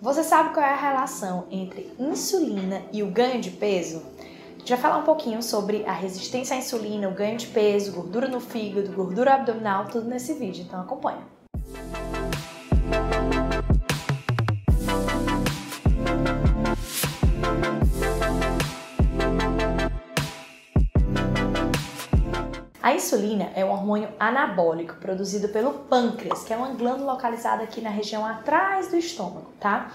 Você sabe qual é a relação entre insulina e o ganho de peso? Vai falar um pouquinho sobre a resistência à insulina, o ganho de peso, gordura no fígado, gordura abdominal, tudo nesse vídeo, então acompanha. Insulina é um hormônio anabólico produzido pelo pâncreas, que é uma glândula localizada aqui na região atrás do estômago, tá?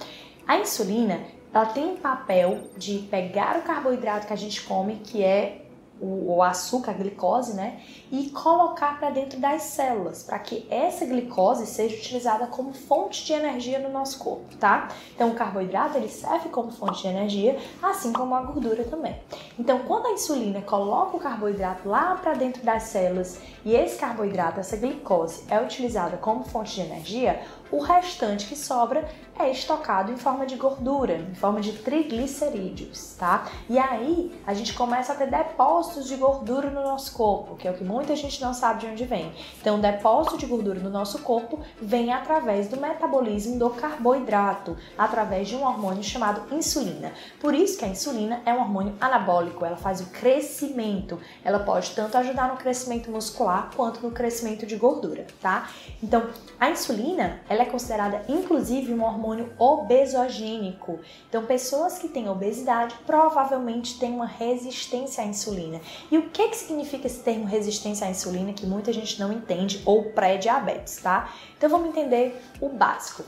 A insulina, ela tem um papel de pegar o carboidrato que a gente come, que é o, o açúcar, a glicose, né? E colocar para dentro das células, para que essa glicose seja utilizada como fonte de energia no nosso corpo, tá? Então o carboidrato ele serve como fonte de energia, assim como a gordura também. Então quando a insulina coloca o carboidrato lá para dentro das células e esse carboidrato, essa glicose, é utilizada como fonte de energia, o restante que sobra é estocado em forma de gordura, em forma de triglicerídeos, tá? E aí a gente começa a ter depósitos de gordura no nosso corpo, que é o que muita gente não sabe de onde vem. Então, depósito de gordura no nosso corpo vem através do metabolismo do carboidrato, através de um hormônio chamado insulina. Por isso que a insulina é um hormônio anabólico, ela faz o crescimento. Ela pode tanto ajudar no crescimento muscular quanto no crescimento de gordura, tá? Então, a insulina, ela é considerada inclusive um hormônio obesogênico. Então, pessoas que têm obesidade provavelmente têm uma resistência à insulina. E o que, que significa esse termo resistência à insulina que muita gente não entende ou pré-diabetes, tá? Então, vamos entender o básico.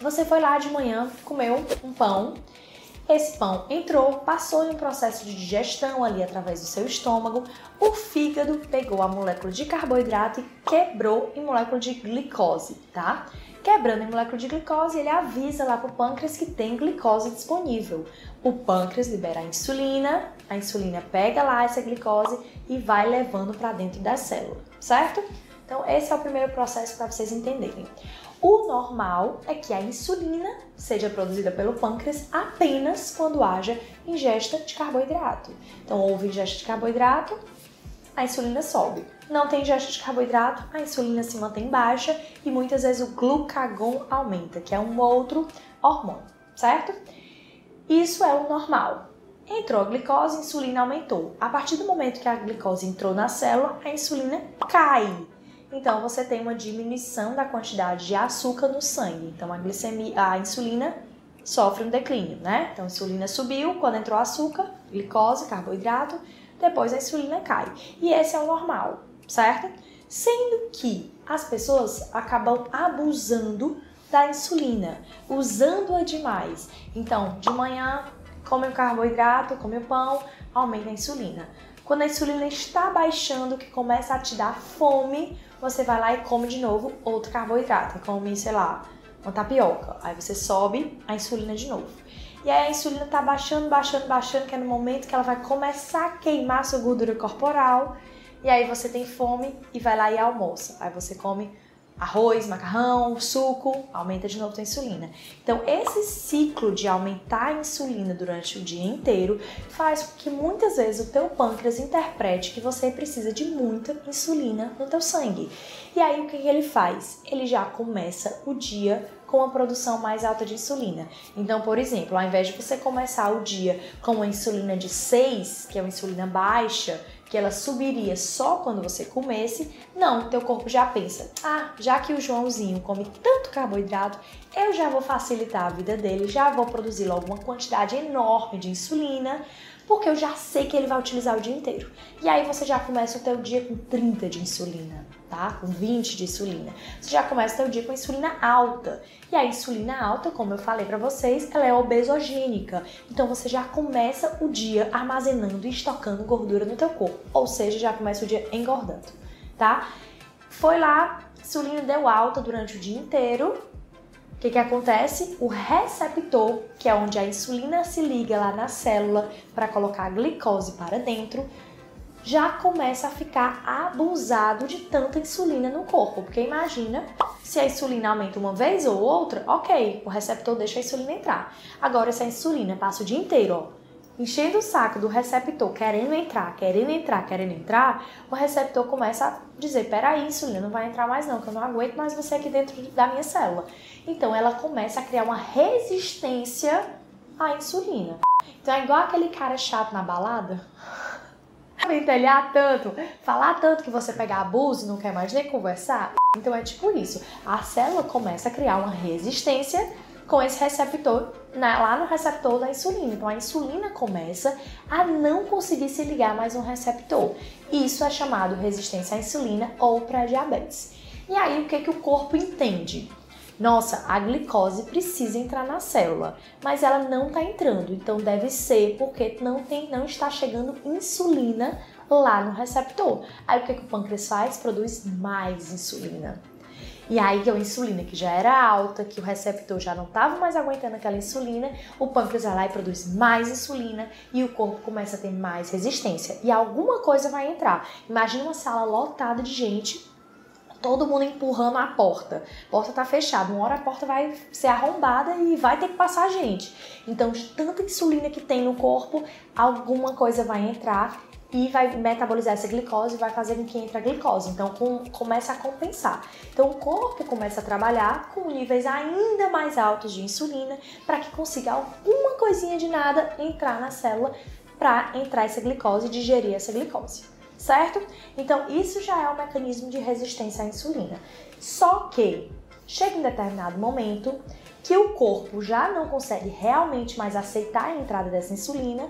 Você foi lá de manhã, comeu um pão esse pão entrou, passou em um processo de digestão ali através do seu estômago, o fígado pegou a molécula de carboidrato e quebrou em molécula de glicose, tá? Quebrando em molécula de glicose, ele avisa lá para o pâncreas que tem glicose disponível. O pâncreas libera a insulina, a insulina pega lá essa glicose e vai levando para dentro da célula, certo? Então, esse é o primeiro processo para vocês entenderem. O normal é que a insulina seja produzida pelo pâncreas apenas quando haja ingesta de carboidrato. Então, houve ingesta de carboidrato, a insulina sobe. Não tem ingesta de carboidrato, a insulina se mantém baixa e muitas vezes o glucagon aumenta, que é um outro hormônio, certo? Isso é o normal. Entrou a glicose, a insulina aumentou. A partir do momento que a glicose entrou na célula, a insulina cai então você tem uma diminuição da quantidade de açúcar no sangue. Então a glicemia, a insulina sofre um declínio, né? Então a insulina subiu quando entrou açúcar, glicose, carboidrato, depois a insulina cai. E esse é o normal, certo? Sendo que as pessoas acabam abusando da insulina, usando-a demais. Então, de manhã, come o carboidrato, come o pão, aumenta a insulina. Quando a insulina está baixando, que começa a te dar fome, você vai lá e come de novo outro carboidrato, come, sei lá, uma tapioca. Aí você sobe a insulina de novo. E aí a insulina tá baixando, baixando, baixando, que é no momento que ela vai começar a queimar sua gordura corporal. E aí você tem fome e vai lá e almoça. Aí você come arroz, macarrão, suco, aumenta de novo a insulina. Então, esse ciclo de aumentar a insulina durante o dia inteiro faz com que muitas vezes o teu pâncreas interprete que você precisa de muita insulina no teu sangue. E aí o que ele faz? Ele já começa o dia com a produção mais alta de insulina. Então, por exemplo, ao invés de você começar o dia com uma insulina de 6, que é uma insulina baixa, que ela subiria só quando você comesse, não, teu corpo já pensa: "Ah, já que o Joãozinho come tanto carboidrato, eu já vou facilitar a vida dele, já vou produzir logo uma quantidade enorme de insulina, porque eu já sei que ele vai utilizar o dia inteiro". E aí você já começa o teu dia com 30 de insulina tá? Com 20 de insulina. Você já começa o seu dia com insulina alta. E a insulina alta, como eu falei para vocês, ela é obesogênica. Então você já começa o dia armazenando e estocando gordura no teu corpo. Ou seja, já começa o dia engordando, tá? Foi lá, insulina deu alta durante o dia inteiro. Que, que acontece? O receptor, que é onde a insulina se liga lá na célula para colocar a glicose para dentro, já começa a ficar abusado de tanta insulina no corpo. Porque imagina se a insulina aumenta uma vez ou outra, ok, o receptor deixa a insulina entrar. Agora, se a insulina passa o dia inteiro, ó, enchendo o saco do receptor, querendo entrar, querendo entrar, querendo entrar, o receptor começa a dizer: peraí, insulina, não vai entrar mais não, que eu não aguento mais você aqui dentro da minha célula. Então ela começa a criar uma resistência à insulina. Então é igual aquele cara chato na balada. Ventelhar tanto, falar tanto que você pega abuso e não quer mais nem conversar. Então é tipo isso. A célula começa a criar uma resistência com esse receptor na, lá no receptor da insulina. Então a insulina começa a não conseguir se ligar mais um receptor. Isso é chamado resistência à insulina ou pré-diabetes. E aí o que, que o corpo entende? Nossa, a glicose precisa entrar na célula, mas ela não está entrando, então deve ser porque não, tem, não está chegando insulina lá no receptor. Aí o que, que o pâncreas faz? Produz mais insulina. E aí a insulina que já era alta, que o receptor já não estava mais aguentando aquela insulina, o pâncreas vai lá e produz mais insulina e o corpo começa a ter mais resistência. E alguma coisa vai entrar. Imagina uma sala lotada de gente todo mundo empurrando a porta. A porta está fechada, uma hora a porta vai ser arrombada e vai ter que passar gente. Então, de tanta insulina que tem no corpo, alguma coisa vai entrar e vai metabolizar essa glicose e vai fazer com que entre a glicose. Então com, começa a compensar. Então o corpo começa a trabalhar com níveis ainda mais altos de insulina para que consiga alguma coisinha de nada entrar na célula para entrar essa glicose e digerir essa glicose. Certo? Então isso já é um mecanismo de resistência à insulina. Só que chega um determinado momento que o corpo já não consegue realmente mais aceitar a entrada dessa insulina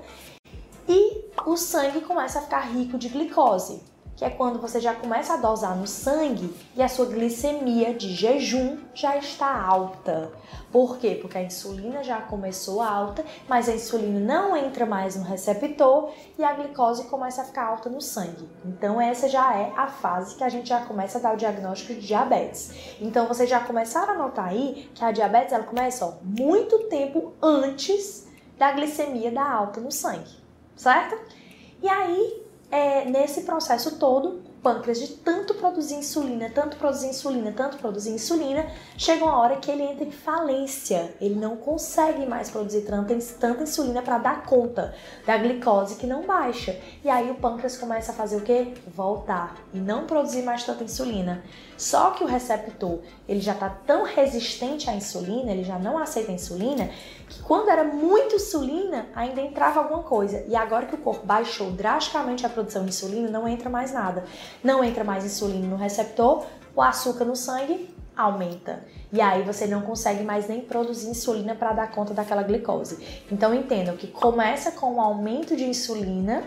o sangue começa a ficar rico de glicose, que é quando você já começa a dosar no sangue e a sua glicemia de jejum já está alta. Por quê? Porque a insulina já começou alta, mas a insulina não entra mais no receptor e a glicose começa a ficar alta no sangue. Então essa já é a fase que a gente já começa a dar o diagnóstico de diabetes. Então vocês já começaram a notar aí que a diabetes ela começa ó, muito tempo antes da glicemia da alta no sangue certo? E aí, é, nesse processo todo, pâncreas de tanto produzir insulina, tanto produzir insulina, tanto produzir insulina, chega uma hora que ele entra em falência. Ele não consegue mais produzir tanta, tanta insulina para dar conta da glicose que não baixa. E aí o pâncreas começa a fazer o quê? Voltar e não produzir mais tanta insulina. Só que o receptor, ele já está tão resistente à insulina, ele já não aceita a insulina, que quando era muito insulina, ainda entrava alguma coisa. E agora que o corpo baixou drasticamente a produção de insulina, não entra mais nada não entra mais insulina no receptor, o açúcar no sangue aumenta. E aí você não consegue mais nem produzir insulina para dar conta daquela glicose. Então entendam que começa com um aumento de insulina,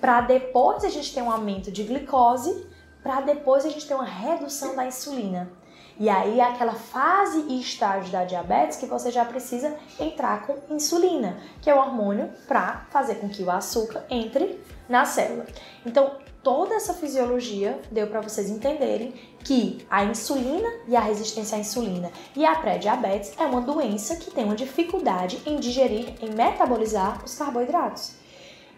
para depois a gente ter um aumento de glicose, para depois a gente ter uma redução da insulina. E aí é aquela fase e estágio da diabetes que você já precisa entrar com insulina, que é o hormônio para fazer com que o açúcar entre na célula. Então, toda essa fisiologia deu para vocês entenderem que a insulina e a resistência à insulina e a pré-diabetes é uma doença que tem uma dificuldade em digerir, em metabolizar os carboidratos.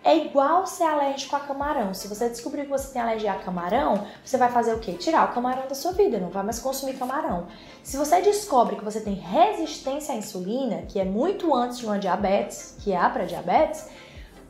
É igual ser alérgico a camarão. Se você descobrir que você tem alergia a camarão, você vai fazer o quê? Tirar o camarão da sua vida, não vai mais consumir camarão. Se você descobre que você tem resistência à insulina, que é muito antes de uma diabetes, que é a pré-diabetes,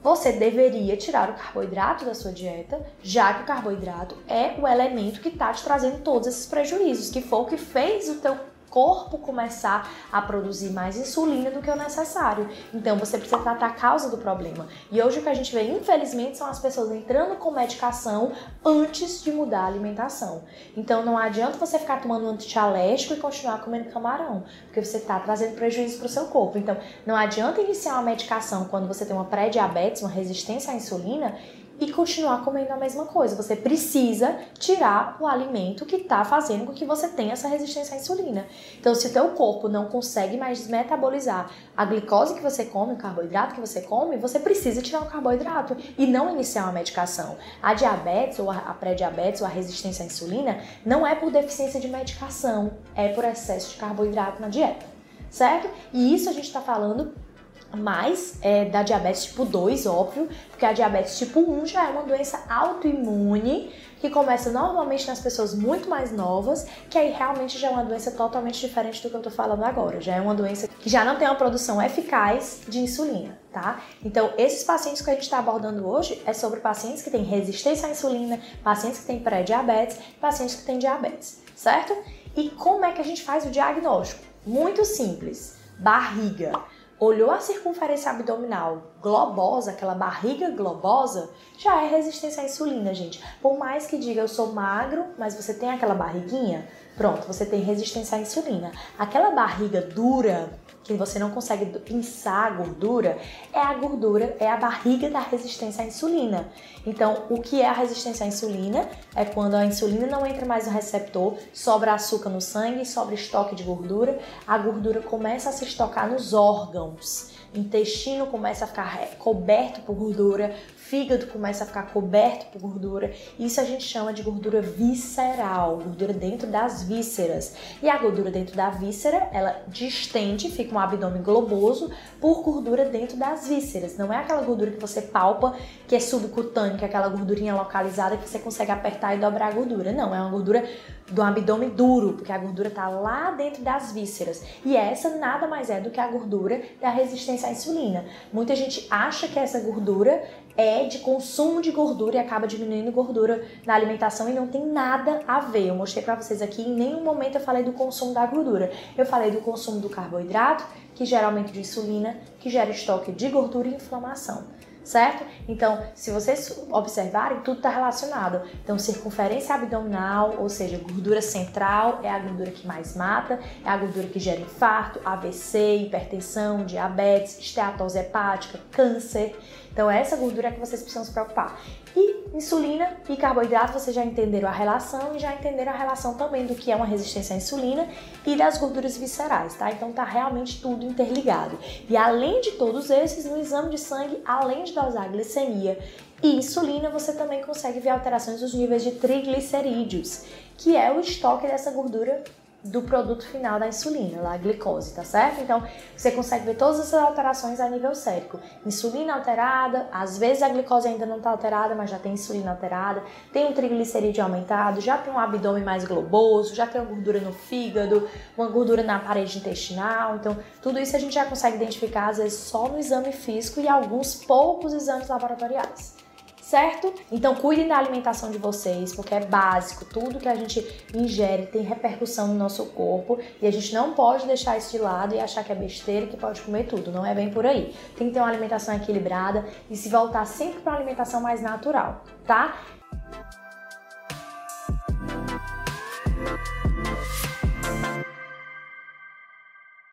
você deveria tirar o carboidrato da sua dieta, já que o carboidrato é o elemento que está te trazendo todos esses prejuízos, que foi o que fez o teu corpo começar a produzir mais insulina do que o necessário. Então você precisa tratar a causa do problema. E hoje o que a gente vê, infelizmente, são as pessoas entrando com medicação antes de mudar a alimentação. Então não adianta você ficar tomando um antialérgico e continuar comendo camarão, porque você está trazendo prejuízo para o seu corpo. Então não adianta iniciar uma medicação quando você tem uma pré-diabetes, uma resistência à insulina e continuar comendo a mesma coisa. Você precisa tirar o alimento que está fazendo com que você tenha essa resistência à insulina. Então, se o teu corpo não consegue mais metabolizar a glicose que você come, o carboidrato que você come, você precisa tirar o carboidrato e não iniciar uma medicação. A diabetes ou a pré-diabetes ou a resistência à insulina não é por deficiência de medicação, é por excesso de carboidrato na dieta, certo? E isso a gente está falando mais é, da diabetes tipo 2, óbvio, porque a diabetes tipo 1 já é uma doença autoimune que começa normalmente nas pessoas muito mais novas, que aí realmente já é uma doença totalmente diferente do que eu tô falando agora. Já é uma doença que já não tem uma produção eficaz de insulina, tá? Então, esses pacientes que a gente está abordando hoje é sobre pacientes que têm resistência à insulina, pacientes que têm pré-diabetes, pacientes que têm diabetes, certo? E como é que a gente faz o diagnóstico? Muito simples. Barriga olhou a circunferência abdominal globosa, aquela barriga globosa, já é resistência à insulina, gente. Por mais que diga eu sou magro, mas você tem aquela barriguinha, pronto, você tem resistência à insulina. Aquela barriga dura, que você não consegue pinçar a gordura, é a gordura, é a barriga da resistência à insulina. Então, o que é a resistência à insulina? É quando a insulina não entra mais no receptor, sobra açúcar no sangue, sobra estoque de gordura, a gordura começa a se estocar nos órgãos intestino começa a ficar coberto por gordura, fígado começa a ficar coberto por gordura. Isso a gente chama de gordura visceral, gordura dentro das vísceras. E a gordura dentro da víscera, ela distende, fica um abdômen globoso por gordura dentro das vísceras. Não é aquela gordura que você palpa, que é subcutânea, que é aquela gordurinha localizada que você consegue apertar e dobrar a gordura. Não, é uma gordura do abdômen duro, porque a gordura está lá dentro das vísceras. E essa nada mais é do que a gordura da resistência à insulina. Muita gente acha que essa gordura é de consumo de gordura e acaba diminuindo gordura na alimentação e não tem nada a ver. Eu mostrei para vocês aqui, em nenhum momento eu falei do consumo da gordura. Eu falei do consumo do carboidrato, que gera aumento de insulina, que gera estoque de gordura e inflamação certo? Então, se vocês observarem, tudo está relacionado. Então, circunferência abdominal, ou seja, gordura central, é a gordura que mais mata, é a gordura que gera infarto, AVC, hipertensão, diabetes, esteatose hepática, câncer. Então, essa gordura é que vocês precisam se preocupar. E insulina e carboidrato, vocês já entenderam a relação e já entenderam a relação também do que é uma resistência à insulina e das gorduras viscerais, tá? Então, tá realmente tudo interligado. E além de todos esses, no exame de sangue, além de dosar glicemia e insulina, você também consegue ver alterações dos níveis de triglicerídeos, que é o estoque dessa gordura do produto final da insulina, lá, a glicose, tá certo? Então, você consegue ver todas essas alterações a nível sérico. Insulina alterada, às vezes a glicose ainda não está alterada, mas já tem insulina alterada, tem um triglicerídeo aumentado, já tem um abdômen mais globoso, já tem uma gordura no fígado, uma gordura na parede intestinal. Então, tudo isso a gente já consegue identificar, às vezes, só no exame físico e alguns poucos exames laboratoriais certo? Então cuidem da alimentação de vocês, porque é básico. Tudo que a gente ingere tem repercussão no nosso corpo e a gente não pode deixar isso de lado e achar que é besteira que pode comer tudo. Não é bem por aí. Tem que ter uma alimentação equilibrada e se voltar sempre para uma alimentação mais natural, tá?